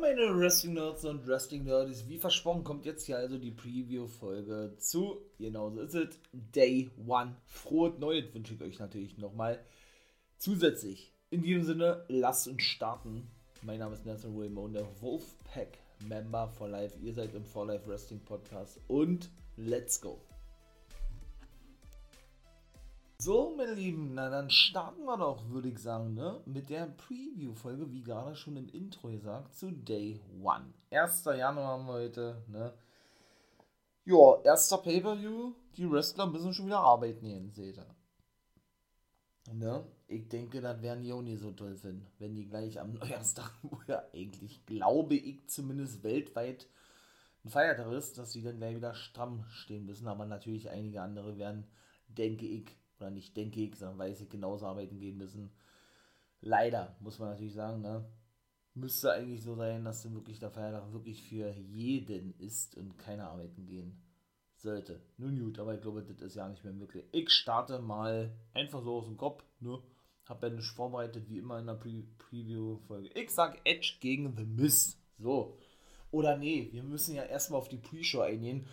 meine Wrestling-Nerds und Wrestling-Nerds. Wie versprochen kommt jetzt hier also die Preview-Folge zu, genauso ist es, Day One. Frohes Neues wünsche ich euch natürlich nochmal zusätzlich. In diesem Sinne, lasst uns starten. Mein Name ist Nathan Raymond, der Wolfpack-Member for Life. Ihr seid im For Life Wrestling Podcast und let's go. So, meine Lieben, na dann starten wir doch, würde ich sagen, ne? mit der Preview-Folge, wie gerade schon im Intro gesagt, zu Day One. 1. Januar haben wir heute, ne? Ja, erster Pay-Per-View, die Wrestler müssen schon wieder arbeiten gehen, seht ihr. Ne? Ich denke, das werden die auch nicht so toll finden, wenn die gleich am Neujahrstag, wo ja eigentlich, glaube ich, zumindest weltweit ein Feiertag ist, dass sie dann gleich wieder stramm stehen müssen. Aber natürlich einige andere werden, denke ich, oder nicht denke ich, sondern weiß ich, genauso arbeiten gehen müssen. Leider, muss man natürlich sagen, ne? Müsste eigentlich so sein, dass dann wirklich der Feiertag wirklich für jeden ist und keiner arbeiten gehen sollte. Nun gut, aber ich glaube, das ist ja nicht mehr möglich. Ich starte mal einfach so aus dem Kopf, ne? Hab ja nicht vorbereitet, wie immer in der Pre Preview-Folge. Ich sag Edge gegen The Miz. So. Oder nee, wir müssen ja erstmal auf die Pre-Show eingehen.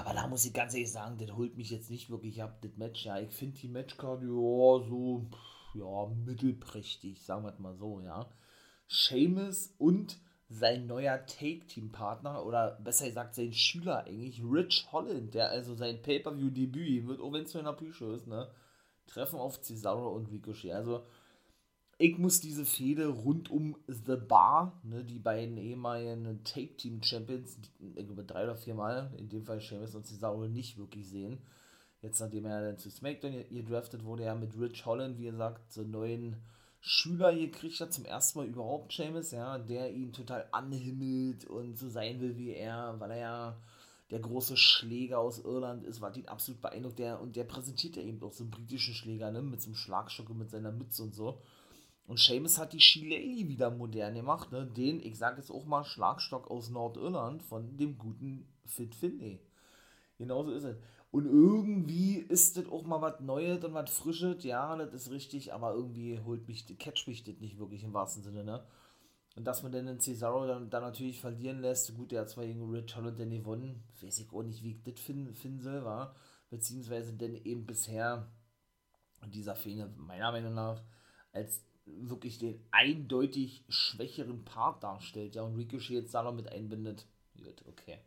Aber da muss ich ganz ehrlich sagen, das holt mich jetzt nicht wirklich Ich habe Das Match, ja, ich finde die Matchcard, ja, so, ja, mittelprächtig, sagen wir es mal so, ja. Seamus und sein neuer Take-Team-Partner, oder besser gesagt sein Schüler eigentlich, Rich Holland, der also sein Pay-Per-View-Debüt wird, auch wenn es nur in der Pre-Show ist, ne, treffen auf Cesaro und Ricochet. Also, ich muss diese Fehde rund um The Bar, ne, die beiden ehemaligen Take-Team-Champions, über drei oder vier Mal, in dem Fall Sheamus und Cesaro, nicht wirklich sehen. Jetzt, nachdem er dann zu SmackDown gedraftet wurde, er mit Rich Holland, wie gesagt, so neuen Schüler gekriegt hat, zum ersten Mal überhaupt Sheamus, ja, der ihn total anhimmelt und so sein will wie er, weil er ja der große Schläger aus Irland ist, was ihn absolut beeindruckt. Der, und der präsentiert ja eben auch so einen britischen Schläger, ne, mit so einem Schlagstock und mit seiner Mütze und so. Und Seamus hat die Shillelagh wieder modern gemacht, ne? Den, ich sage jetzt auch mal, Schlagstock aus Nordirland von dem guten Fit Finney. Genauso ist es. Und irgendwie ist das auch mal was Neues und was Frisches, ja, das ist richtig, aber irgendwie holt mich, catch mich das nicht wirklich im wahrsten Sinne, ne? Und dass man dann den Cesaro dann, dann natürlich verlieren lässt, gut, der hat zwar gegen Rich Holland dann gewonnen, weiß ich auch nicht, wie ich das finden, finden soll, war, beziehungsweise denn eben bisher dieser Fehler meiner Meinung nach als wirklich den eindeutig schwächeren Part darstellt, ja, und Ricochet jetzt da noch mit einbindet. Gut, okay.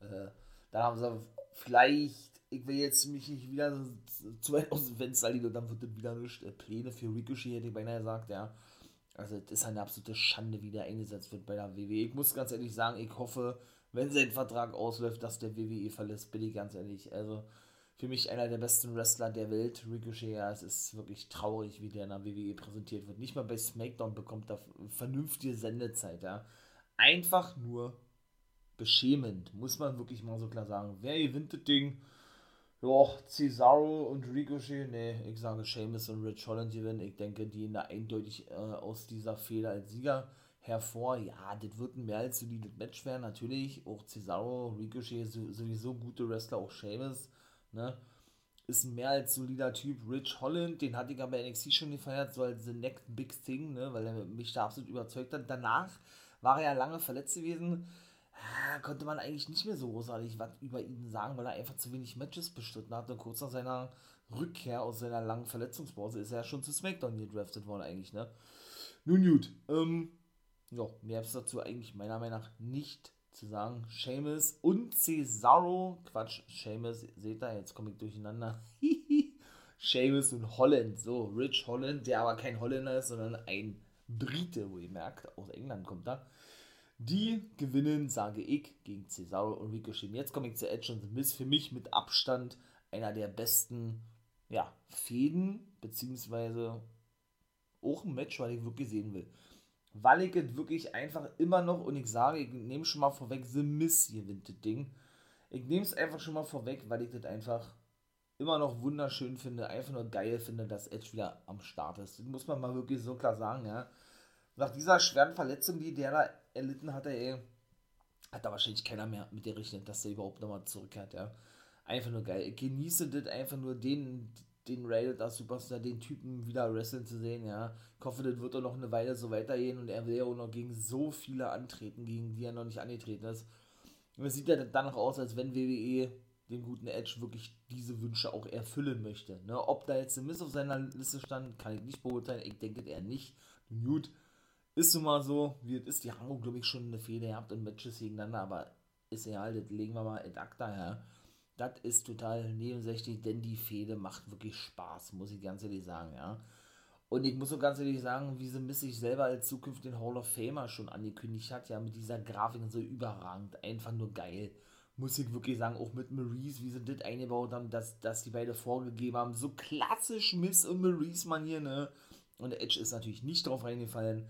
Äh, dann haben sie vielleicht, ich will jetzt mich nicht wieder zu weit aus dem Fenster liegen und dann wird das wieder nicht. Äh, Pläne für Ricochet, hätte ich beinahe gesagt, ja. Also, das ist eine absolute Schande, wie der eingesetzt wird bei der WWE. Ich muss ganz ehrlich sagen, ich hoffe, wenn sein Vertrag ausläuft, dass der WWE verlässt, bin ich ganz ehrlich. Also, für mich einer der besten Wrestler der Welt, Ricochet. Ja, es ist wirklich traurig, wie der in der WWE präsentiert wird. Nicht mal bei SmackDown bekommt er vernünftige Sendezeit, ja. Einfach nur beschämend, muss man wirklich mal so klar sagen. Wer gewinnt das Ding? Ja, Cesaro und Ricochet, nee, ich sage Sheamus und Rich Holland gewinnen. Ich denke, die gehen da eindeutig äh, aus dieser Fehler als Sieger hervor. Ja, das wird ein mehr als solides Match werden, natürlich. Auch Cesaro, Ricochet, sowieso gute Wrestler, auch Sheamus Ne? Ist ein mehr als solider Typ. Rich Holland, den hatte ich aber bei NXT schon gefeiert, so als The Next Big Thing, ne? weil er mich da absolut überzeugt hat. Danach war er ja lange verletzt gewesen. Ah, konnte man eigentlich nicht mehr so großartig was über ihn sagen, weil er einfach zu wenig Matches bestritten hat. Und kurz nach seiner Rückkehr aus seiner langen Verletzungspause ist er schon zu SmackDown gedraftet worden, eigentlich, ne? Nun gut, ähm, ja, mehr ist dazu eigentlich meiner Meinung nach nicht zu sagen, Seamus und Cesaro, Quatsch, Seamus, seht ihr, jetzt komme ich durcheinander. Seamus und Holland, so, Rich Holland, der aber kein Holländer ist, sondern ein Brite, wo ihr merkt, aus England kommt er. Die gewinnen, sage ich, gegen Cesaro und Ricochet. Jetzt komme ich zu Edge und The Miz. Für mich mit Abstand einer der besten ja, Fäden, beziehungsweise auch ein Match, weil ich wirklich sehen will weil ich es wirklich einfach immer noch, und ich sage, ich nehme schon mal vorweg, The Miss gewinnt das Ding. Ich nehme es einfach schon mal vorweg, weil ich das einfach immer noch wunderschön finde, einfach nur geil finde, dass Edge wieder am Start ist. Das muss man mal wirklich so klar sagen, ja. Nach dieser schweren Verletzung, die der da erlitten hatte, ey, hat da wahrscheinlich keiner mehr mit der rechnet, dass der überhaupt nochmal zurückkehrt, ja. Einfach nur geil. Ich genieße das einfach nur den, den Rated Superstar, den Typen wieder wrestlen zu sehen, ja. Ich hoffe, das wird auch noch eine Weile so weitergehen und er will ja auch noch gegen so viele antreten, gegen die er noch nicht angetreten ist. Und es sieht ja danach aus, als wenn WWE dem guten Edge wirklich diese Wünsche auch erfüllen möchte. Ne? Ob da jetzt ein Miss auf seiner Liste stand, kann ich nicht beurteilen. Ich denke eher nicht. Gut, ist nun mal so, wie es ist. Die haben, glaube ich, schon eine Fehde gehabt und Matches gegeneinander, aber ist ja halt, das legen wir mal in Akta her. Das ist total nebensächlich, denn die Fehde macht wirklich Spaß, muss ich ganz ehrlich sagen, ja. Und ich muss so ganz ehrlich sagen, wie sie Miss sich selber als zukünftigen Hall of Famer schon angekündigt hat, ja, mit dieser Grafik so überragend, einfach nur geil. Muss ich wirklich sagen, auch mit Maurice, wie sie das eingebaut haben, dass, dass die beide vorgegeben haben, so klassisch Miss und Maurice-Manier, ne? Und Edge ist natürlich nicht drauf reingefallen,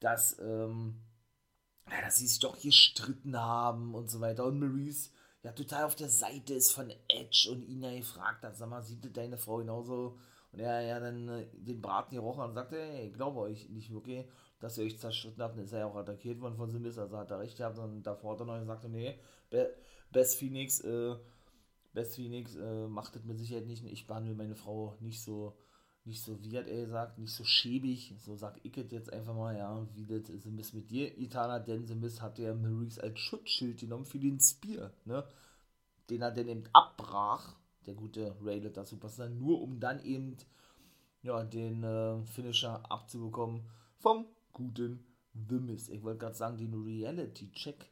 dass, ähm, ja, dass sie sich doch gestritten haben und so weiter. Und Maurice ja total auf der Seite ist von Edge und ihn ja gefragt hat, sag mal, sieht deine Frau genauso? Und er ja dann äh, den Braten gerochen und sagte, hey, ich glaube euch nicht wirklich, dass ihr euch zerstritten habt. Und ist er ja auch attackiert worden von Simis, also hat er recht gehabt. Und davor hat er noch gesagt, nee, Best Phoenix, äh, Best Phoenix äh, macht das mit Sicherheit nicht. Ich behandle meine Frau nicht so nicht so, wie hat er gesagt, nicht so schäbig, so sag ich jetzt einfach mal, ja, wie das Simis mit dir getan hat, denn Simis hat ja Maurice als Schutzschild genommen für den Spear, ne, den er dann eben abbrach, der gute Rayleigh Superstar, nur um dann eben, ja, den äh, Finisher abzubekommen vom guten The Miz. Ich wollte gerade sagen, den Reality-Check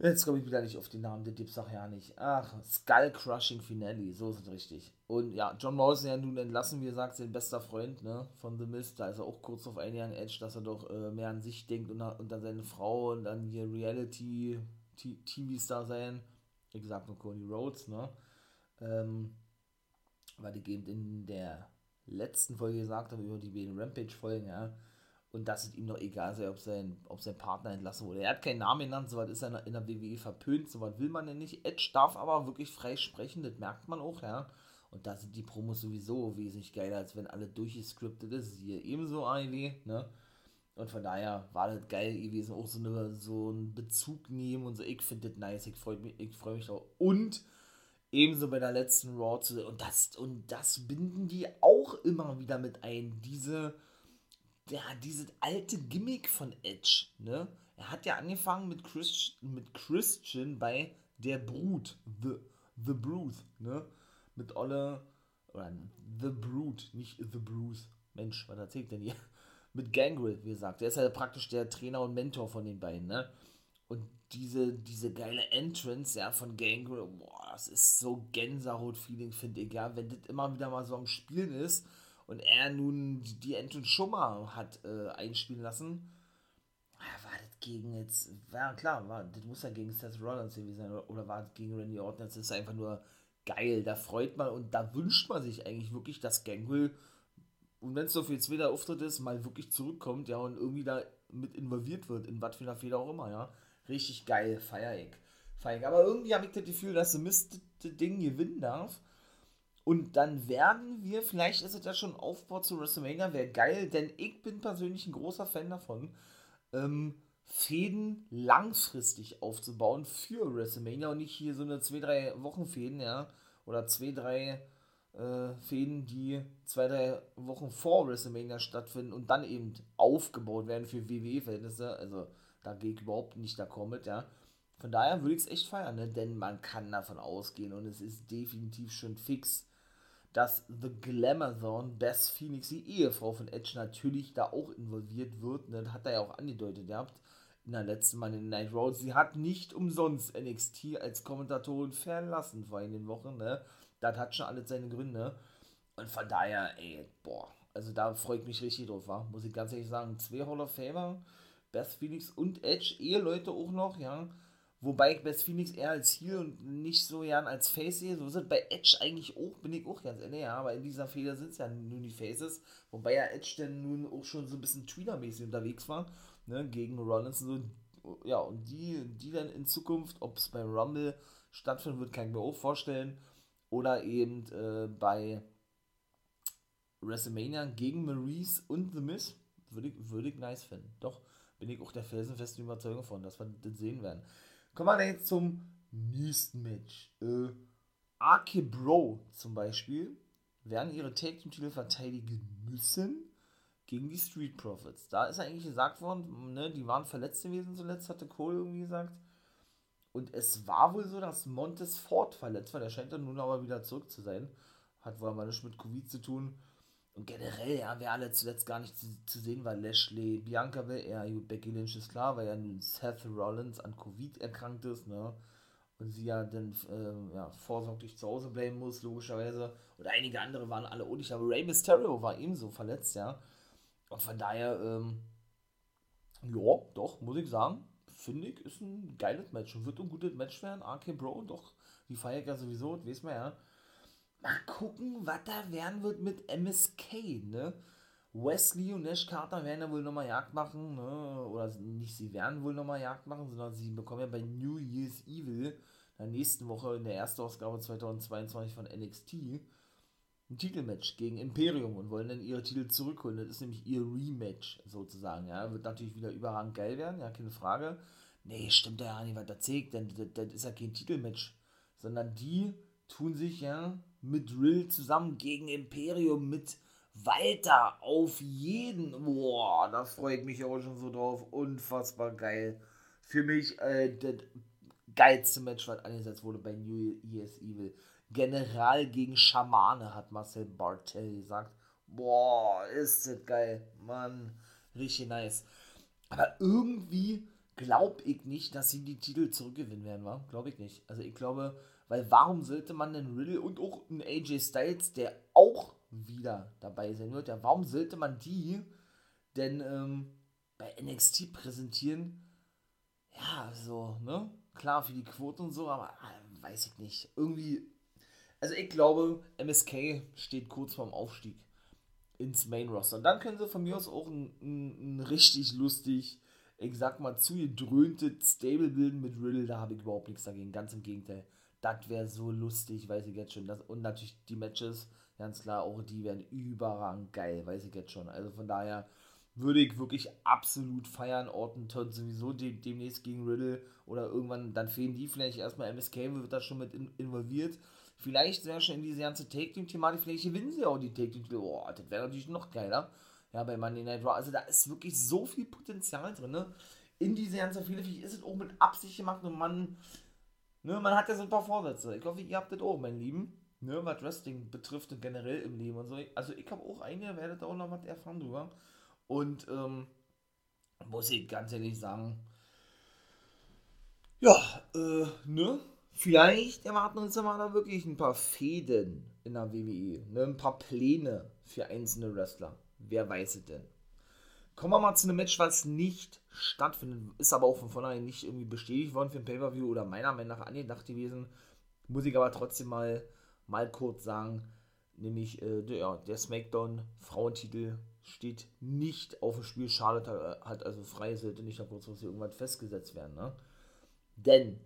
Jetzt komme ich wieder nicht auf den Namen, der Dipsach ja nicht. Ach, Skull Crushing Finale, so ist es richtig. Und ja, John Morrison ja nun entlassen, wie gesagt, sein bester Freund ne, von The Mist. Da ist er auch kurz auf einen Edge, dass er doch äh, mehr an sich denkt und, und an seine Frau und an hier Reality-TVs da sein. Wie gesagt, nur Cody Rhodes, ne? Ähm, weil die eben in der letzten Folge gesagt habe, über die beiden Rampage-Folgen, ja und dass es ihm doch egal sei, ob sein, ob sein Partner entlassen wurde. Er hat keinen Namen genannt, soweit ist er in der WWE verpönt, soweit will man denn nicht. Edge darf aber wirklich frei sprechen, das merkt man auch, ja. Und da sind die Promos sowieso wesentlich geiler, als wenn alle durchgescriptet ist. Hier ebenso AEW, ne? Und von daher war das geil gewesen, auch so, eine, so einen Bezug nehmen und so. Ich finde das nice, ich freue mich, ich freu mich auch. Und ebenso bei der letzten Raw zu und das, und das binden die auch immer wieder mit ein. Diese ja, dieses alte Gimmick von Edge, ne? Er hat ja angefangen mit, Christ, mit Christian bei der Brut, The, The Bruce, ne? Mit Olle, oder The Brute, nicht The Bruce. Mensch, was erzählt denn hier? Mit Gangrel, wie gesagt. Der ist ja praktisch der Trainer und Mentor von den beiden, ne? Und diese, diese geile Entrance, ja, von Gangrel, boah, das ist so Gänsehaut-Feeling, finde ich, ja. Wenn das immer wieder mal so am Spielen ist, und er nun die schon mal hat äh, einspielen lassen, war das gegen jetzt, war klar, war, das muss ja gegen Seth Rollins gewesen sein, oder, war das gegen Randy Orton, das ist einfach nur geil, da freut man und da wünscht man sich eigentlich wirklich, dass Gangrel, und wenn es so viel zweiter Auftritt ist, mal wirklich zurückkommt, ja, und irgendwie da mit involviert wird, in was für einer Fehler auch immer, ja, richtig geil, feier ich. Aber irgendwie habe ich das Gefühl, dass Mist das Ding gewinnen darf, und dann werden wir, vielleicht ist es ja schon Aufbau zu WrestleMania, wäre geil, denn ich bin persönlich ein großer Fan davon, ähm, Fäden langfristig aufzubauen für WrestleMania und nicht hier so eine 2-3 Wochen Fäden, ja, oder 2-3 äh, Fäden, die 2-3 Wochen vor WrestleMania stattfinden und dann eben aufgebaut werden für WWE-Verhältnisse. Also da gehe ich überhaupt nicht d'accord mit, ja. Von daher würde ich es echt feiern, ne? denn man kann davon ausgehen und es ist definitiv schon fix, dass The Glamazon, Beth Phoenix, die Ehefrau von Edge, natürlich da auch involviert wird. Ne? Das hat er ja auch angedeutet gehabt in der letzten Mal in Night Road. Sie hat nicht umsonst NXT als Kommentatorin verlassen vor einigen Wochen. Ne? Das hat schon alles seine Gründe. Und von daher, ey, boah, also da freue ich mich richtig drauf, wa? muss ich ganz ehrlich sagen. Zwei Hall of Famer, Beth Phoenix und Edge, Eheleute auch noch, ja Wobei ich Beth Phoenix eher als Heel und nicht so gern als Face sehe. So es bei Edge eigentlich auch, bin ich auch ganz ehrlich, ja. Aber in dieser Fehler sind es ja nun die Faces. Wobei ja Edge dann nun auch schon so ein bisschen Tweener-mäßig unterwegs war, ne, gegen Rollins und so. Ja, und die, die dann in Zukunft, ob es bei Rumble stattfinden wird, kann ich mir auch vorstellen. Oder eben äh, bei WrestleMania gegen Maurice und The Miz. Würde ich, würde ich nice finden. Doch, bin ich auch der felsenfesten Überzeugung von, dass wir das sehen werden. Kommen wir jetzt zum nächsten Match. Äh, Arke Bro zum Beispiel werden ihre Take Team Titel verteidigen müssen gegen die Street Profits. Da ist eigentlich gesagt worden, ne, die waren verletzt gewesen zuletzt, hatte Cole irgendwie gesagt. Und es war wohl so, dass Montes Ford verletzt war. Der scheint dann nun aber wieder zurück zu sein. Hat wohl mal nichts mit Covid zu tun. Und generell, ja, wer alle zuletzt gar nicht zu, zu sehen war, Lashley, Bianca will er, Becky Lynch ist klar, weil ja Seth Rollins an Covid erkrankt ist, ne? Und sie ja dann äh, ja, vorsorglich zu Hause bleiben muss, logischerweise. Und einige andere waren alle unig, aber Rey Mysterio war ebenso verletzt, ja. Und von daher, ähm, ja, doch, muss ich sagen, finde ich, ist ein geiles Match und wird ein gutes Match werden. RK Bro, doch, die feiere ich ja sowieso, weiß man ja. Mal gucken, was da werden wird mit MSK, ne? Wesley und Nash Carter werden ja wohl nochmal Jagd machen, ne? Oder nicht, sie werden wohl nochmal Jagd machen, sondern sie bekommen ja bei New Year's Evil der nächsten Woche in der ersten Ausgabe 2022 von NXT ein Titelmatch gegen Imperium und wollen dann ihre Titel zurückholen. Das ist nämlich ihr Rematch sozusagen. Ja, wird natürlich wieder überragend geil werden, ja, keine Frage. Nee, stimmt ja nicht, was da zählt, denn das ist ja kein Titelmatch, sondern die tun sich ja mit Rill zusammen gegen Imperium mit Walter auf jeden. Boah, da freue ich mich auch schon so drauf. Unfassbar geil. Für mich äh, das geilste Match, was angesetzt wurde bei New Year's Evil. General gegen Schamane, hat Marcel Bartel gesagt. Boah, ist das geil. Mann, richtig nice. Aber irgendwie glaube ich nicht, dass sie die Titel zurückgewinnen werden, wa? Glaube ich nicht. Also ich glaube, weil warum sollte man denn Riddle und auch einen AJ Styles, der auch wieder dabei sein wird, ja, warum sollte man die denn ähm, bei NXT präsentieren? Ja, so, ne? Klar, für die Quote und so, aber äh, weiß ich nicht. Irgendwie also ich glaube, MSK steht kurz vorm Aufstieg ins Main Roster. Und dann können sie von mir aus auch ein, ein, ein richtig lustig, ich sag mal, zugedröhntes Stable bilden mit Riddle. Da habe ich überhaupt nichts dagegen. Ganz im Gegenteil. Das wäre so lustig, weiß ich jetzt schon. Das, und natürlich die Matches, ganz klar, auch die werden überragend geil, weiß ich jetzt schon. Also von daher würde ich wirklich absolut feiern. Orton Todd sowieso de demnächst gegen Riddle oder irgendwann, dann fehlen die vielleicht erstmal. MSK wird da schon mit in involviert. Vielleicht wäre schon in diese ganze Take-Team-Thematik, vielleicht gewinnen sie auch die Take-Team. Oh, das wäre natürlich noch geiler. Ja, bei Monday Night Raw. Also da ist wirklich so viel Potenzial drin. Ne? In diese ganze vielleicht ist es auch mit Absicht gemacht und man, ne, man hat ja so ein paar Vorsätze. Ich hoffe, ihr habt das auch, mein Lieben. Ne, was Wrestling betrifft und generell im Leben und so. Also ich habe auch einige, werdet auch noch was erfahren drüber. Und ähm, muss ich ganz ehrlich sagen, ja, äh, ne? Vielleicht erwarten uns ja mal da wirklich ein paar Fäden in der WWE, ne? ein paar Pläne für einzelne Wrestler. Wer weiß es denn? Kommen wir mal zu einem Match, was nicht stattfindet, ist aber auch von vornherein nicht irgendwie bestätigt worden für ein Pay-Per-View oder meiner Meinung nach angedacht gewesen. Muss ich aber trotzdem mal, mal kurz sagen, nämlich äh, der, der SmackDown Frauentitel steht nicht auf dem Spiel. Schade hat also frei, sollte nicht noch kurzfristig irgendwas festgesetzt werden. Ne? Denn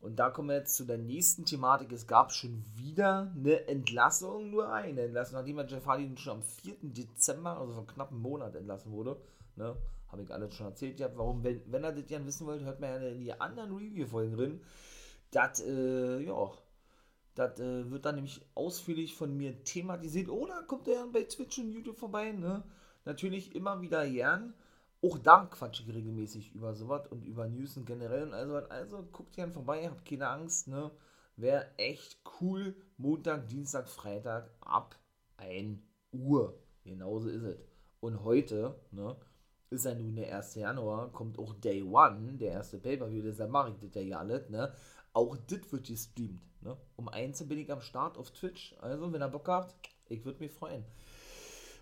und da kommen wir jetzt zu der nächsten Thematik. Es gab schon wieder eine Entlassung, nur eine Entlassung, nachdem er Jeff Hardy schon am 4. Dezember, also vor knapp einem Monat entlassen wurde. Ne? Habe ich alles schon erzählt. Ja, warum, wenn, wenn ihr das gerne wissen wollt, hört man ja in die anderen Review-Folgen drin. Das, äh, ja, das äh, wird dann nämlich ausführlich von mir thematisiert. Oder kommt er bei Twitch und YouTube vorbei, ne? Natürlich immer wieder gern. Auch da quatsche ich regelmäßig über sowas und über News und generell und also Also guckt gerne vorbei, habt keine Angst, ne? Wäre echt cool. Montag, Dienstag, Freitag ab 1 Uhr. Genauso ist es. Und heute, ne? Ist ja nun der 1. Januar, kommt auch Day One, der erste Pay-Per-View, deshalb mache ich das ja alles, ne? Auch das wird gestreamt, ne? Um 1 bin ich am Start auf Twitch. Also, wenn ihr Bock habt, ich würde mich freuen.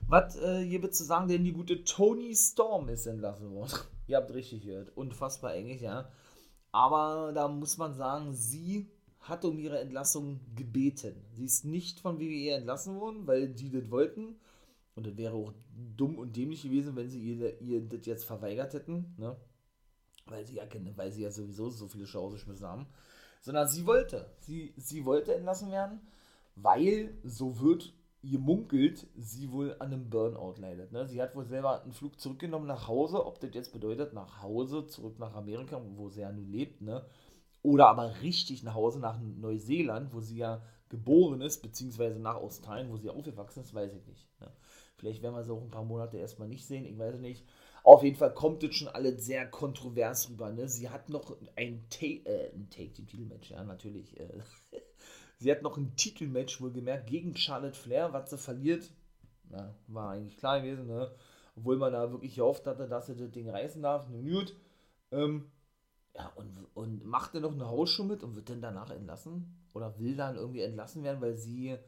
Was äh, hier zu sagen, denn die gute Tony Storm ist entlassen worden. Ihr habt richtig gehört. Unfassbar englisch, ja. Aber da muss man sagen, sie hat um ihre Entlassung gebeten. Sie ist nicht von WWE entlassen worden, weil die das wollten. Und das wäre auch dumm und dämlich gewesen, wenn sie ihr, ihr das jetzt verweigert hätten. Ne? Weil, sie ja, weil sie ja sowieso so viele Shows haben. Sondern sie wollte. Sie, sie wollte entlassen werden, weil so wird gemunkelt, sie wohl an einem Burnout leidet. Ne? Sie hat wohl selber einen Flug zurückgenommen nach Hause, ob das jetzt bedeutet, nach Hause, zurück nach Amerika, wo sie ja nun lebt, ne? oder aber richtig nach Hause nach Neuseeland, wo sie ja geboren ist, beziehungsweise nach Australien, wo sie aufgewachsen ist, weiß ich nicht. Ne? Vielleicht werden wir sie auch ein paar Monate erstmal nicht sehen, ich weiß nicht. Auf jeden Fall kommt das schon alles sehr kontrovers rüber. Ne? Sie hat noch ein, Ta äh, ein Take-Team-Titelmatch, ja, natürlich. Äh. sie hat noch ein Titelmatch, wohlgemerkt, gegen Charlotte Flair, was sie verliert. Na, war eigentlich klar gewesen, ne? Obwohl man da wirklich gehofft hatte, dass sie das Ding reißen darf. Nun gut. Ähm, ja, und, und macht er noch eine Hausschuh mit und wird dann danach entlassen? Oder will dann irgendwie entlassen werden, weil sie,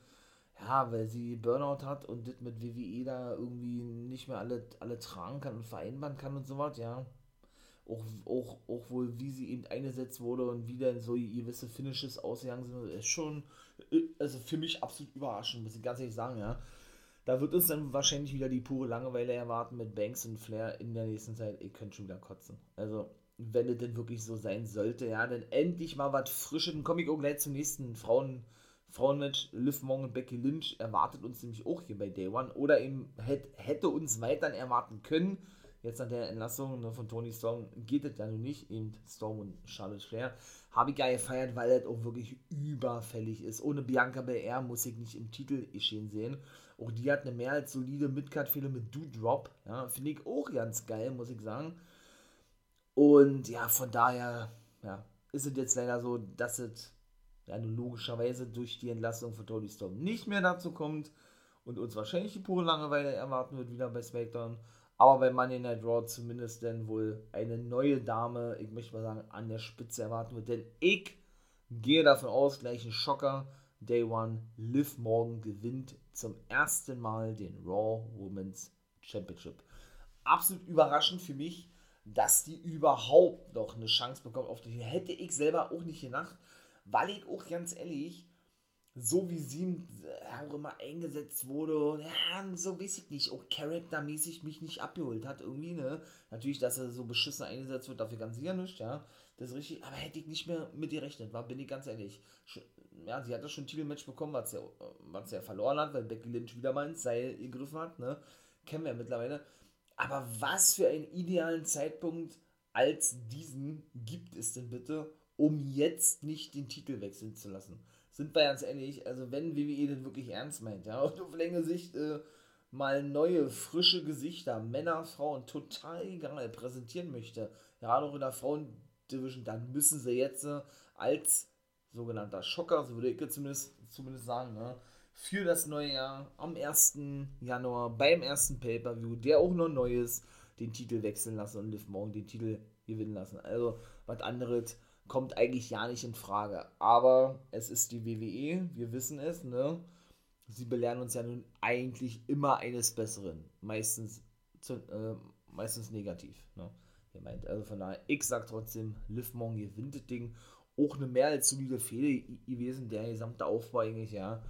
ja, weil sie Burnout hat und das mit WWE da irgendwie nicht mehr alle, alle tragen kann und vereinbaren kann und so was, ja. Auch, auch, auch wohl, wie sie eben eingesetzt wurde und wie dann so gewisse Finishes ausgegangen sind, ist schon, also für mich absolut überraschend, muss ich ganz ehrlich sagen, ja. Da wird uns dann wahrscheinlich wieder die pure Langeweile erwarten mit Banks und Flair in der nächsten Zeit. Ihr könnt schon wieder kotzen. Also, wenn es denn wirklich so sein sollte, ja, dann endlich mal was Frisches. Dann komme ich auch gleich zum nächsten Frauen, Frauenmatch. Liv Morgan und Becky Lynch erwartet uns nämlich auch hier bei Day One. Oder eben hätte, hätte uns weiter erwarten können. Jetzt an der Entlassung ne, von Tony Storm geht es ja nun nicht. Eben Storm und Charlotte Flair. Habe ich ja gefeiert, weil das auch wirklich überfällig ist. Ohne Bianca Belair muss ich nicht im Titel geschehen sehen. Auch die hat eine mehr als solide Midcard-Fehler mit Do-Drop. Ja, Finde ich auch ganz geil, muss ich sagen. Und ja, von daher ja, ist es jetzt leider so, dass es ja, logischerweise durch die Entlassung von Tony Storm nicht mehr dazu kommt und uns wahrscheinlich die pure Langeweile erwarten wird wieder bei SmackDown. Aber bei Money Night Raw zumindest dann wohl eine neue Dame, ich möchte mal sagen, an der Spitze erwarten wird. Denn ich gehe davon aus, gleich ein Schocker. Day One, Liv Morgan gewinnt zum ersten Mal den Raw Women's Championship. Absolut überraschend für mich dass die überhaupt noch eine Chance bekommen auf die Hätte ich selber auch nicht gedacht, weil ich auch ganz ehrlich, so wie sie auch immer eingesetzt wurde, ja, so weiß ich nicht, auch charaktermäßig mich nicht abgeholt hat, irgendwie, ne? Natürlich, dass er so beschissen eingesetzt wird, dafür ganz sicher nicht, ja. Das ist richtig, aber hätte ich nicht mehr mit ihr rechnet, war, bin ich ganz ehrlich. Ja, sie hat das schon ein Titelmatch bekommen, was sie, was ja verloren hat, weil Becky Lynch wieder mal ins Seil gegriffen hat, ne? Kennen wir ja mittlerweile. Aber was für einen idealen Zeitpunkt als diesen gibt es denn bitte, um jetzt nicht den Titel wechseln zu lassen? Sind wir ganz ehrlich, also wenn WWE das wirklich ernst meint, ja, und auf längere Sicht äh, mal neue, frische Gesichter, Männer, Frauen, total egal, präsentieren möchte, gerade auch in der Frauendivision, dann müssen sie jetzt äh, als sogenannter Schocker, so würde ich zumindest, zumindest sagen, ne, für das neue Jahr am 1. Januar beim ersten Pay-Per-View, der auch noch neu ist, den Titel wechseln lassen und Liv Morgan den Titel gewinnen lassen. Also, was anderes kommt eigentlich ja nicht in Frage. Aber es ist die WWE, wir wissen es, ne? Sie belehren uns ja nun eigentlich immer eines Besseren. Meistens, zu, äh, meistens negativ, ne? Ihr meint, also von daher, ich sag trotzdem, Liv Morgan gewinnt das Ding. Auch eine mehr als solide Fehler gewesen, der gesamte Aufbau eigentlich, ja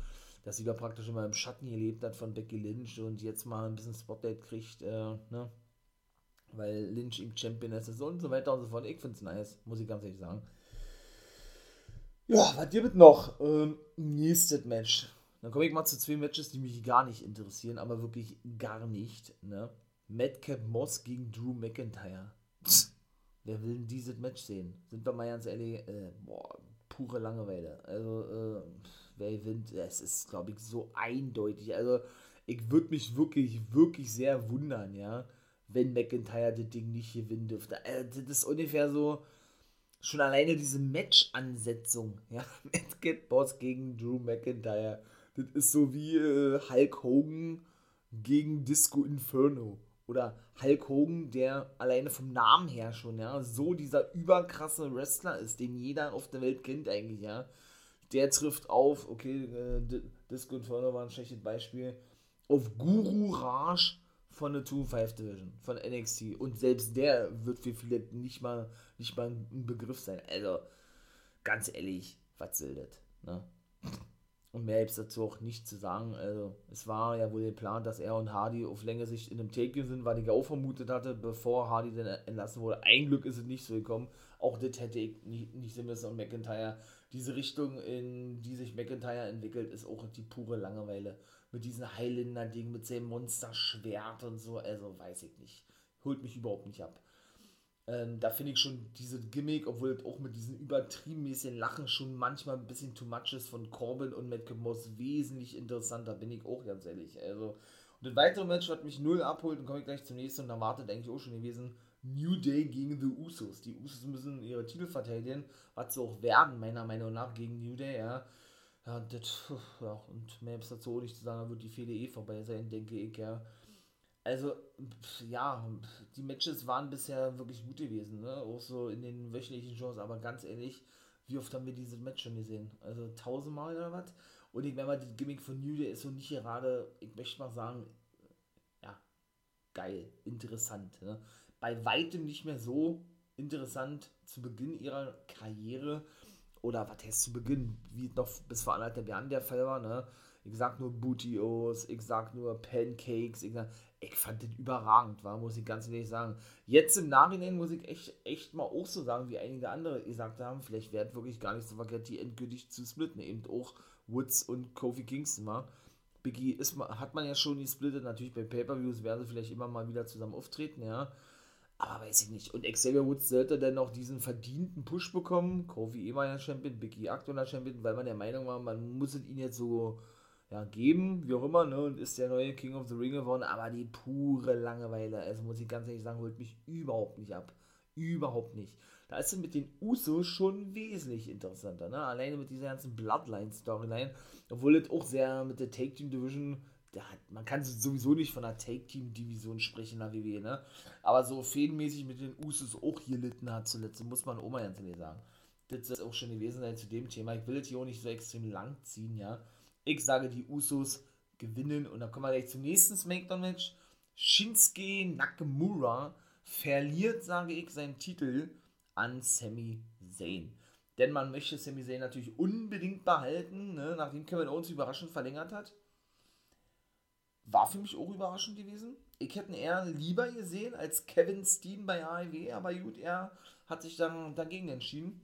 dass sie da praktisch immer im Schatten gelebt hat von Becky Lynch und jetzt mal ein bisschen Spotlight kriegt, äh, ne? Weil Lynch im Champion ist und so weiter und so fort. Ich finde es nice, muss ich ganz ehrlich sagen. Ja, was gibt noch? Ähm, nächstes Match. Dann komme ich mal zu zwei Matches, die mich gar nicht interessieren, aber wirklich gar nicht. Ne? Madcap Moss gegen Drew McIntyre. Wer will denn dieses Match sehen? Sind wir mal ganz ehrlich, äh, boah, pure Langeweile. Also, äh, wer gewinnt, es ist, glaube ich, so eindeutig. Also, ich würde mich wirklich, wirklich sehr wundern, ja, wenn McIntyre das Ding nicht gewinnen dürfte. Also, das ist ungefähr so, schon alleine diese Match-Ansetzung, ja, Madcap Boss gegen Drew McIntyre. Das ist so wie äh, Hulk Hogan gegen Disco Inferno. Oder Hulk Hogan, der alleine vom Namen her schon, ja, so dieser überkrasse Wrestler ist, den jeder auf der Welt kennt eigentlich, ja der trifft auf, okay, äh, Disco Inferno war ein schlechtes Beispiel, auf Guru Raj von der 2-5 Division, von NXT. Und selbst der wird für viele nicht mal, nicht mal ein Begriff sein. Also, ganz ehrlich, was soll das? Ne? Und mehr gibt es dazu auch nicht zu sagen. Also, es war ja wohl geplant, dass er und Hardy auf längere Sicht in einem Take sind, weil ich auch vermutet hatte, bevor Hardy dann entlassen wurde. Ein Glück ist es nicht so gekommen. Auch das hätte ich nicht, nicht sehen müssen. Und McIntyre diese Richtung, in die sich McIntyre entwickelt, ist auch die pure Langeweile. Mit diesem Highlander-Ding, mit seinem Monsterschwert und so, also weiß ich nicht. Holt mich überhaupt nicht ab. Ähm, da finde ich schon diese Gimmick, obwohl auch mit diesen übertrieben mäßigen Lachen schon manchmal ein bisschen too much ist von Corbin und Matt Moss wesentlich interessanter, bin ich auch ganz ehrlich. Also, und ein weiteres Match, was mich null abholt, und komme ich gleich zum nächsten, und da wartet eigentlich auch schon gewesen, New Day gegen The Usos. Die Usos müssen ihre Titel verteidigen, was sie auch werden, meiner Meinung nach, gegen New Day, ja. Ja, das, ja, und mehr ist dazu nicht zu sagen, da wird die Fehde eh vorbei sein, denke ich, ja. Also, ja, die Matches waren bisher wirklich gut gewesen, ne? Auch so in den wöchentlichen Shows, aber ganz ehrlich, wie oft haben wir diese Match schon gesehen? Also tausendmal oder was? Und ich meine mal, die Gimmick von New Day ist so nicht gerade, ich möchte mal sagen, ja, geil, interessant. Ne? bei weitem nicht mehr so interessant zu Beginn ihrer Karriere. Oder was heißt zu Beginn, wie noch bis vor anderthalb Jahren der Fall war, ne? Ich sag nur Bootios, ich sag nur Pancakes, ich, sag, ich fand den überragend, war, muss ich ganz ehrlich sagen. Jetzt im Nachhinein muss ich echt, echt mal auch so sagen, wie einige andere gesagt haben, vielleicht wäre wirklich gar nicht so verkehrt, die endgültig zu splitten, eben auch Woods und Kofi Kingston mal. Biggie ist, hat man ja schon gesplittet, natürlich bei Pay-Per-Views werden sie vielleicht immer mal wieder zusammen auftreten, ja. Aber weiß ich nicht. Und Xavier Woods sollte dann noch diesen verdienten Push bekommen. Kofi eh war ja Champion, Biggie aktueller Champion, weil man der Meinung war, man muss ihn jetzt so ja, geben, wie auch immer, ne? Und ist der neue King of the Ring geworden. Aber die pure Langeweile, also muss ich ganz ehrlich sagen, holt mich überhaupt nicht ab. Überhaupt nicht. Da ist es mit den Usos schon wesentlich interessanter, ne? Alleine mit dieser ganzen Bloodline-Storyline. Obwohl es auch sehr mit der Take-Team-Division da hat, man kann sowieso nicht von einer Take-Team-Division sprechen in der WWE, ne? Aber so fädenmäßig mit den Usos auch hier litten hat zuletzt, muss man Oma ganz ehrlich sagen. Das ist auch schon gewesen sein zu dem Thema. Ich will es hier auch nicht so extrem lang ziehen, ja. Ich sage, die Usos gewinnen und dann kommen wir gleich zum nächsten Smackdown-Match. Shinsuke Nakamura verliert, sage ich, seinen Titel an Sami Zayn. Denn man möchte Sami Zayn natürlich unbedingt behalten, ne, nachdem Kevin Owens überraschend verlängert hat war für mich auch überraschend gewesen. Ich hätte ihn eher lieber gesehen als Kevin Steen bei AEW, aber gut, er hat sich dann dagegen entschieden.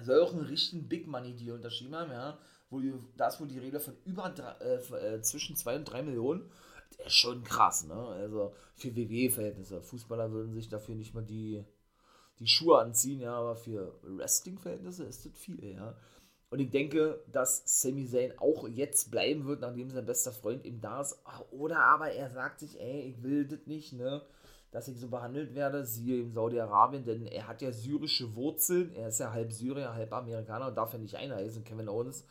Soll auch einen richtigen Big Money Deal unterschrieben haben, ja. Wo die, da ist wohl die Rede von über drei, äh, äh zwischen 2 und 3 Millionen. Der ist schon krass, ne? Also für WWE-Verhältnisse. Fußballer würden sich dafür nicht mal die, die Schuhe anziehen, ja, aber für Wrestling-Verhältnisse ist das viel, ja. Und ich denke, dass Sami Zayn auch jetzt bleiben wird, nachdem sein bester Freund eben da ist. Oder aber er sagt sich, ey, ich will das nicht, ne? Dass ich so behandelt werde, siehe in Saudi-Arabien, denn er hat ja syrische Wurzeln. Er ist ja halb Syrier, halb Amerikaner und darf ja nicht einreisen. Kevin Owens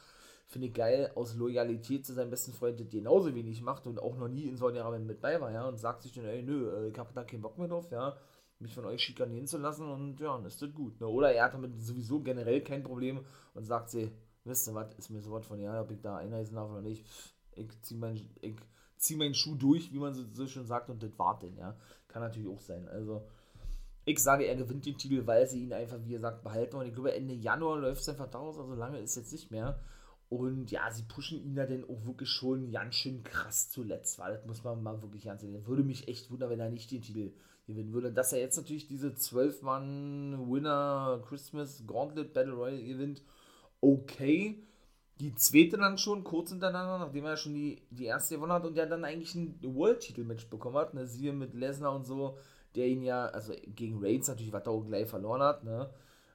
finde ich geil, aus Loyalität zu seinem besten Freund das genauso wenig macht und auch noch nie in Saudi-Arabien mit bei war, ja. Und sagt sich dann, ey, nö, äh, ich habe da keinen Bock mehr drauf, ja mich von euch schikanieren zu lassen und ja, dann ist das gut. Ne? Oder er hat damit sowieso generell kein Problem und sagt sie, wisst ihr was, ist mir so was von, ja, ob ich da einreisen darf oder nicht, ich zieh meinen zieh meinen Schuh durch, wie man so, so schön sagt, und das warte, ja. Kann natürlich auch sein. Also, ich sage, er gewinnt den Titel, weil sie ihn einfach, wie gesagt, behalten wollen. Ich glaube, Ende Januar läuft sein Vertrag aus, also lange ist jetzt nicht mehr. Und ja, sie pushen ihn da denn auch wirklich schon ganz schön krass zuletzt, weil das muss man mal wirklich ganz ehrlich. Würde mich echt wundern, wenn er nicht den Titel gewinnen würde. Dass er jetzt natürlich diese 12-Mann-Winner Christmas Gauntlet Battle Royale gewinnt, okay. Die zweite dann schon kurz hintereinander, nachdem er schon die, die erste gewonnen hat und der dann eigentlich ein World-Titel-Match bekommen hat. Ne? Siehe mit Lesnar und so, der ihn ja, also gegen Reigns natürlich, was er auch gleich verloren hat, ne?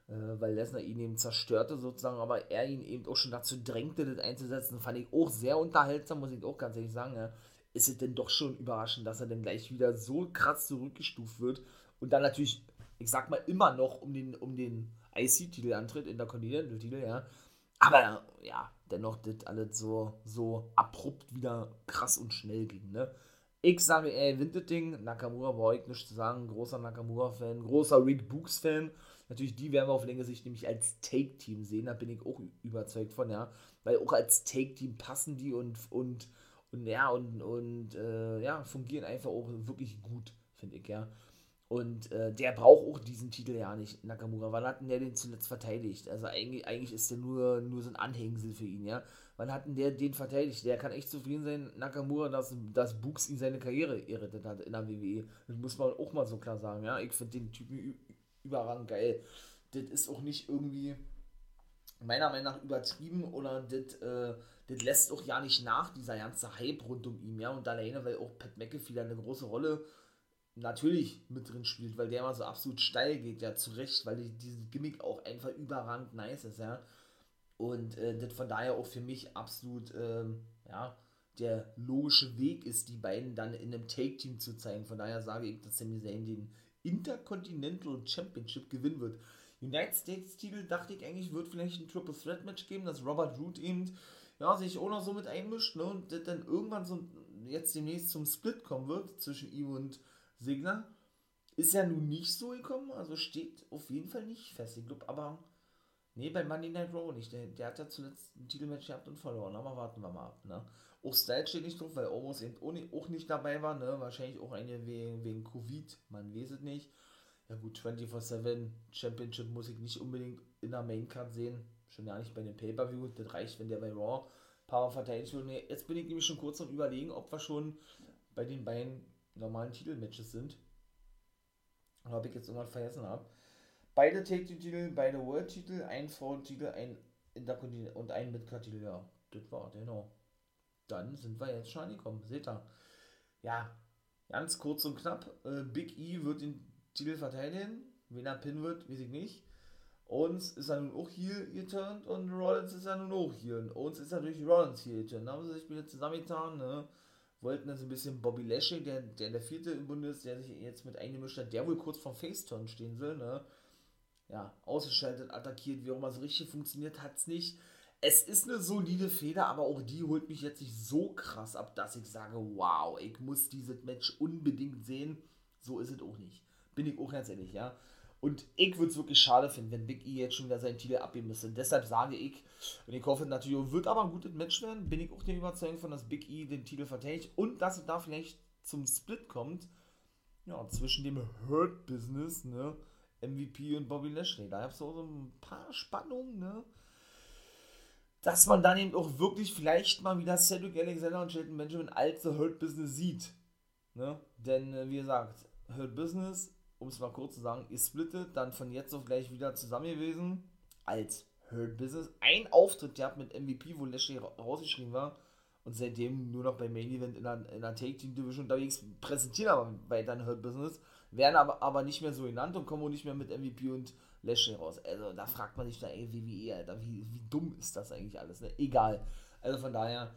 Äh, weil Lesnar ihn eben zerstörte sozusagen, aber er ihn eben auch schon dazu drängte, das einzusetzen. Fand ich auch sehr unterhaltsam, muss ich auch ganz ehrlich sagen. Ja? Ist es denn doch schon überraschend, dass er dann gleich wieder so krass zurückgestuft wird und dann natürlich, ich sag mal, immer noch um den, um den IC-Titel antritt, in der Continental-Titel, ja. Aber ja, dennoch das alles so, so abrupt wieder krass und schnell ging, ne? Ich sage, ey, gewinnt das. Nakamura brauche ich nichts zu sagen. Großer Nakamura-Fan, großer Rick Books-Fan. Natürlich, die werden wir auf längere Sicht nämlich als Take-Team sehen. Da bin ich auch überzeugt von, ja. Weil auch als Take-Team passen die und, und und ja, und, und äh, ja, fungieren einfach auch wirklich gut, finde ich, ja. Und äh, der braucht auch diesen Titel ja nicht, Nakamura. Wann hat denn der den zuletzt verteidigt? Also eigentlich, eigentlich ist der nur, nur so ein Anhängsel für ihn, ja. Wann hat denn der den verteidigt? Der kann echt zufrieden sein, Nakamura, dass, dass Books ihn seine Karriere errettet hat in der WWE. Das muss man auch mal so klar sagen, ja. Ich finde den Typen überragend geil. Das ist auch nicht irgendwie meiner Meinung nach übertrieben oder das äh, lässt auch ja nicht nach, dieser ganze Hype rund um ihn, ja, und alleine, weil auch Pat McAfee da eine große Rolle natürlich mit drin spielt, weil der mal so absolut steil geht, ja, zu Recht, weil die, dieses Gimmick auch einfach überragend nice ist, ja. Und äh, das von daher auch für mich absolut, ähm, ja, der logische Weg ist, die beiden dann in einem Take-Team zu zeigen. Von daher sage ich, dass Sami Zayn den Intercontinental Championship gewinnen wird. United States Titel dachte ich eigentlich, wird vielleicht ein Triple Threat Match geben, dass Robert Root eben ja, sich auch noch so mit einmischt ne, und das dann irgendwann so jetzt demnächst zum Split kommen wird zwischen ihm und Sigler. Ist ja nun nicht so gekommen, also steht auf jeden Fall nicht fest. Ich glaube aber, nee, bei Monday Night Raw nicht. Der, der hat ja zuletzt ein Titelmatch gehabt und verloren, aber warten wir mal ab. Ne? Auch Style steht nicht drauf, weil Omos eben auch nicht dabei war, ne? wahrscheinlich auch eine wegen, wegen Covid, man weiß es nicht. Ja gut, 24-7 Championship muss ich nicht unbedingt in der Maincard sehen, schon gar nicht bei dem Pay-Per-View, das reicht, wenn der bei Raw ein paar wird. Jetzt bin ich nämlich schon kurz am überlegen, ob wir schon bei den beiden normalen Titelmatches sind. Oder ob ich jetzt irgendwas vergessen habe. Beide Take-Titel, beide World-Titel, ein Frauen-Titel, ein Intercontinental und ein Midcard-Titel, ja. Das war, genau. Dann sind wir jetzt schon angekommen, seht ihr. Ja, ganz kurz und knapp. Äh, Big E wird den Titel verteidigen. Wen er pinnen wird, weiß ich nicht. Uns ist er nun auch hier geturnt und Rollins ist er nun auch hier. Und uns ist durch Rollins hier geturnt. Da haben sie sich wieder zusammengetan, ne? wollten das ein bisschen Bobby Lashley, der, der der vierte im Bunde ist, der sich jetzt mit eingemischt hat, der wohl kurz vom Faceturn stehen will, ne? Ja, ausgeschaltet, attackiert, wie auch immer so richtig funktioniert hat es nicht. Es ist eine solide Feder, aber auch die holt mich jetzt nicht so krass ab, dass ich sage, wow, ich muss dieses Match unbedingt sehen. So ist es auch nicht. Bin ich auch ganz ehrlich, ja. Und ich würde es wirklich schade finden, wenn Big E jetzt schon wieder seinen Titel abgeben müsste. Deshalb sage ich, und ich hoffe natürlich, wird aber ein gutes Match werden, bin ich auch der Überzeugung von, dass Big E den Titel verteidigt und dass es da vielleicht zum Split kommt, ja, zwischen dem Hurt Business, ne, MVP und Bobby Lashley. Da gab es so ein paar Spannungen, ne, dass man dann eben auch wirklich vielleicht mal wieder Cedric Alexander und Shelton Benjamin als The Hurt Business sieht. Ne? Denn, äh, wie gesagt, Hurt Business um es mal kurz zu sagen, ist splittet, dann von jetzt auf gleich wieder zusammen gewesen, als Hurt Business. Ein Auftritt gehabt mit MVP, wo Lashley rausgeschrieben war und seitdem nur noch bei Main Event in einer, in einer Take-Team-Division unterwegs, präsentieren aber weiter Hurt Business, werden aber, aber nicht mehr so genannt und kommen nicht mehr mit MVP und Lashley raus. Also da fragt man sich da, ey, WWE, Alter, wie, wie dumm ist das eigentlich alles, ne? Egal. Also von daher,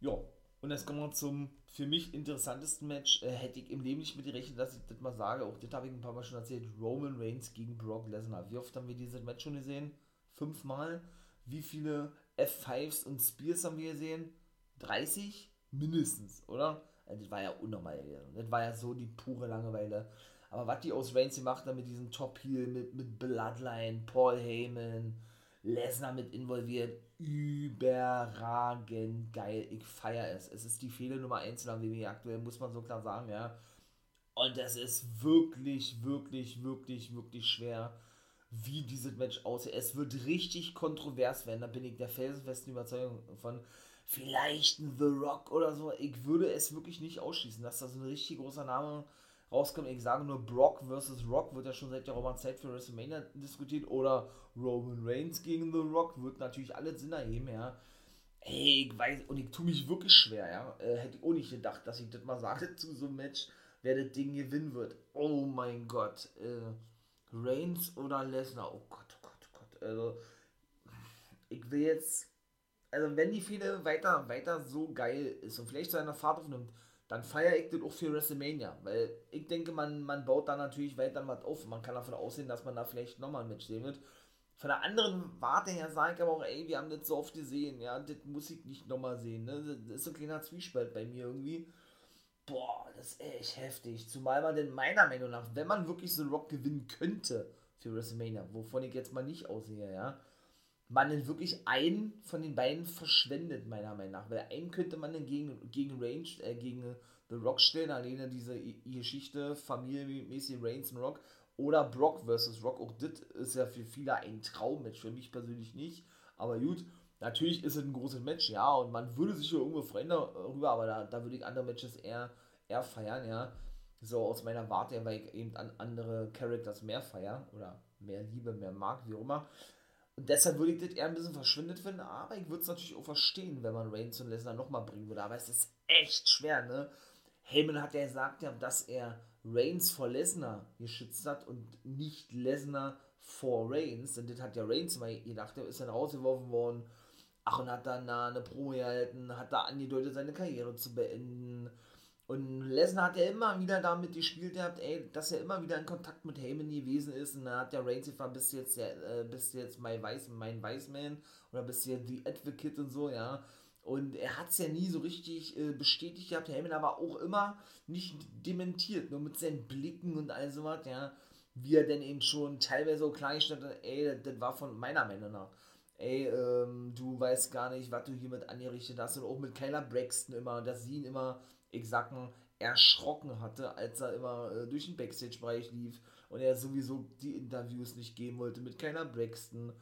ja, und jetzt kommen wir zum für mich interessantesten Match. Äh, hätte ich im Leben nicht mit gerechnet, dass ich das mal sage. Auch das habe ich ein paar Mal schon erzählt. Roman Reigns gegen Brock Lesnar. Wie oft haben wir dieses Match schon gesehen? Fünfmal. Wie viele F5s und Spears haben wir gesehen? 30? Mindestens, oder? Also das war ja unnormal. Das war ja so die pure Langeweile. Aber was die aus Reigns gemacht haben mit diesem Top-Heel, mit, mit Bloodline, Paul Heyman, Lesnar mit involviert. Überragend geil. Ich feiere es. Es ist die Fehler Nummer 1 in der WWE aktuell, muss man so klar sagen, ja. Und es ist wirklich, wirklich, wirklich, wirklich schwer, wie dieses Match aussieht. Es wird richtig kontrovers werden, da bin ich der felsenfesten Überzeugung von. Vielleicht ein The Rock oder so. Ich würde es wirklich nicht ausschließen, dass das ein richtig großer Name ist rauskommt. Ich sage nur Brock versus Rock wird ja schon seit der Roman Zeit für WrestleMania diskutiert oder Roman Reigns gegen The Rock wird natürlich alle Sinn erheben, ja. Ey, ich weiß, und ich tue mich wirklich schwer, ja. Äh, hätte ich auch nicht gedacht, dass ich das mal sage zu so einem Match, wer das Ding gewinnen wird. Oh mein Gott. Äh, Reigns oder Lesnar? Oh Gott, oh Gott, oh Gott. Also, ich will jetzt, also wenn die Fehde weiter, weiter so geil ist und vielleicht seine Fahrt aufnimmt, dann feiere ich das auch für WrestleMania. Weil ich denke, man, man baut da natürlich weiter was auf. Man kann davon aussehen, dass man da vielleicht nochmal ein Match sehen wird. Von der anderen Warte her sage ich aber auch, ey, wir haben das so oft gesehen, ja, das muss ich nicht nochmal sehen, ne? Das ist so ein kleiner Zwiespalt bei mir irgendwie. Boah, das ist echt heftig. Zumal man denn meiner Meinung nach, wenn man wirklich so Rock gewinnen könnte für WrestleMania, wovon ich jetzt mal nicht aussehe, ja, man dann wirklich einen von den beiden verschwendet, meiner Meinung nach. Weil einen könnte man dann gegen, gegen Range, äh, gegen The Rock stellen, alleine diese Geschichte, familienmäßig Reigns und Rock. Oder Brock versus Rock, auch das ist ja für viele ein Traummatch, für mich persönlich nicht. Aber gut, natürlich ist es ein großes Match, ja, und man würde sich ja irgendwo freuen darüber, aber da, da würde ich andere Matches eher, eher feiern, ja. So aus meiner Warte, weil ich eben an andere Characters mehr feier oder mehr liebe, mehr mag, wie auch immer. Und deshalb würde ich das eher ein bisschen verschwindet finden, aber ich würde es natürlich auch verstehen, wenn man Reigns und Lesnar nochmal bringen würde. Aber es ist echt schwer, ne? Heyman hat ja gesagt, dass er Reigns vor Lesnar geschützt hat und nicht Lesnar vor Reigns, denn das hat ja Reigns mal gedacht, der ist dann rausgeworfen worden. Ach, und hat dann da eine Promo gehalten, hat da angedeutet, seine Karriere zu beenden. Und Lesnar hat ja immer wieder damit gespielt gehabt, ey, dass er immer wieder in Kontakt mit Heyman gewesen ist. Und dann hat der Reigns bist du jetzt, äh, bist du jetzt mein, Weiß, mein Weißman oder bist du jetzt The Advocate und so, ja. Und er hat es ja nie so richtig äh, bestätigt gehabt, Heyman aber auch immer nicht dementiert, nur mit seinen Blicken und all sowas, ja. Wie er denn eben schon teilweise so klargestellt hat, ey, das, das war von meiner Meinung nach ey, ähm, du weißt gar nicht, was du hiermit angerichtet hast. Und auch mit Kyla Braxton immer, dass sie ihn immer, ich sag mal, erschrocken hatte, als er immer äh, durch den Backstage-Bereich lief und er sowieso die Interviews nicht geben wollte mit Kyla Braxton.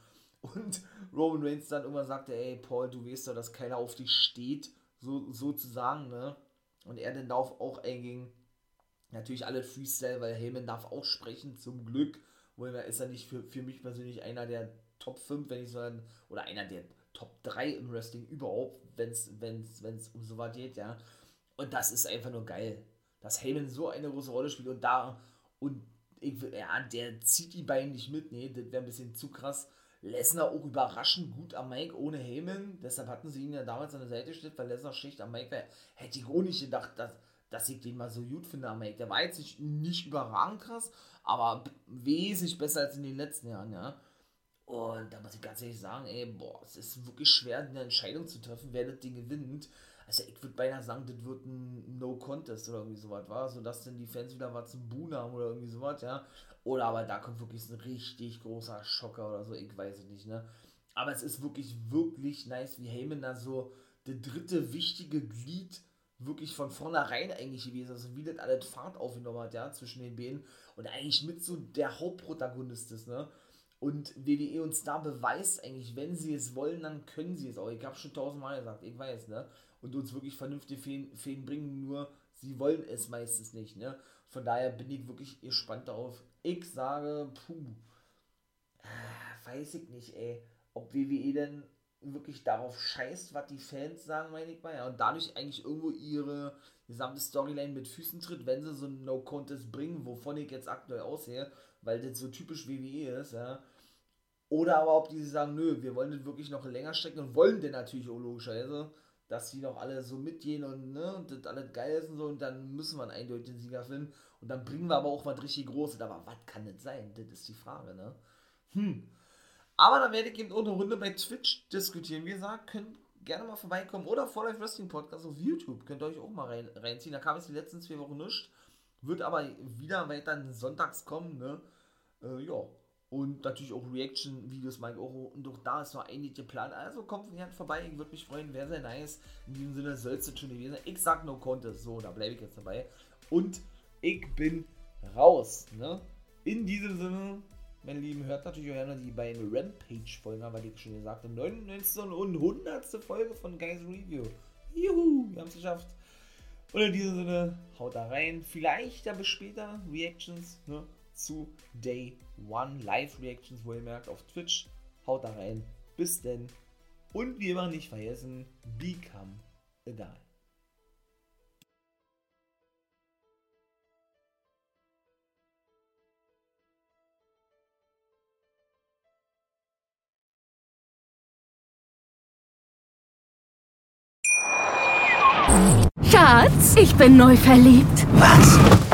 Und Roman Reigns dann immer sagte, ey, Paul, du weißt doch, dass keiner auf dich steht, so, sozusagen, ne? Und er dann darauf auch einging, natürlich alle Freestyle, weil Heyman darf auch sprechen, zum Glück. Wohl ist er nicht für, für mich persönlich einer der Top 5, wenn ich so sagen, oder einer der Top 3 im Wrestling überhaupt, wenn es wenn's, wenn's um so was geht, ja. Und das ist einfach nur geil, dass Heyman so eine große Rolle spielt und da, und ich, ja, der zieht die beiden nicht mit, nee, das wäre ein bisschen zu krass. Lesnar auch überraschend gut am Mike ohne Heyman, deshalb hatten sie ihn ja damals an der Seite gestellt, weil Lesnar schlecht am Mike war. Hätte ich auch nicht gedacht, dass, dass ich den mal so gut finde am Mike. Der war jetzt nicht, nicht überragend krass, aber wesentlich besser als in den letzten Jahren, ja. Und da muss ich ganz ehrlich sagen, ey, boah, es ist wirklich schwer, eine Entscheidung zu treffen, wer das Ding gewinnt. Also ich würde beinahe sagen, das wird ein No-Contest oder irgendwie sowas, war, sodass dann die Fans wieder was zum Buhn haben oder irgendwie sowas, ja. Oder aber da kommt wirklich ein richtig großer Schocker oder so, ich weiß es nicht, ne. Aber es ist wirklich, wirklich nice, wie Heyman da so der dritte wichtige Glied wirklich von vornherein eigentlich gewesen, also wie das alles Fahrt aufgenommen hat, ja, zwischen den beiden und eigentlich mit so der Hauptprotagonist ist, ne und WWE uns da beweist eigentlich, wenn sie es wollen, dann können sie es auch. Ich habe schon tausendmal gesagt, ich weiß, ne? Und uns wirklich vernünftige Fäden, Fäden bringen, nur sie wollen es meistens nicht, ne? Von daher bin ich wirklich gespannt darauf. Ich sage, puh, äh, weiß ich nicht, ey, ob WWE denn wirklich darauf scheißt, was die Fans sagen, meine ich mal, ja, und dadurch eigentlich irgendwo ihre gesamte Storyline mit Füßen tritt, wenn sie so ein No-Contest bringen, wovon ich jetzt aktuell aussehe, weil das so typisch WWE ist, ja, oder aber ob die sagen, nö, wir wollen das wirklich noch länger strecken und wollen denn natürlich auch logischerweise, dass die noch alle so mitgehen und, ne, und das alles geil ist und so und dann müssen wir einen eindeutigen Sieger finden und dann bringen wir aber auch was richtig Großes. Aber was kann das sein? Das ist die Frage, ne? Hm. Aber dann werde ich eben auch eine Runde bei Twitch diskutieren. Wie gesagt, könnt gerne mal vorbeikommen oder vor Life Wrestling Podcast auf YouTube. Könnt ihr euch auch mal rein, reinziehen. Da kam es die letzten zwei Wochen nicht. Wird aber wieder weiter sonntags kommen, ne? Äh, ja, und natürlich auch Reaction-Videos, mein auch. Und auch da ist noch einige geplant. Also kommt gerne vorbei, ich würde mich freuen, wäre sehr nice. In diesem Sinne soll es schon gewesen sein. Ich sag no contest, so, da bleibe ich jetzt dabei. Und ich bin raus, ne? In diesem Sinne, meine Lieben, hört natürlich auch gerne die beiden Rampage-Folgen, weil ich schon gesagt habe. 99. und 100. Folge von Guys Review. Juhu, wir haben es geschafft. Und in diesem Sinne, haut da rein. Vielleicht aber später Reactions ne, zu Day One Live Reactions, wo ihr merkt, auf Twitch. Haut da rein. Bis denn. Und wie immer nicht vergessen, become a guy. Schatz, ich bin neu verliebt. Was?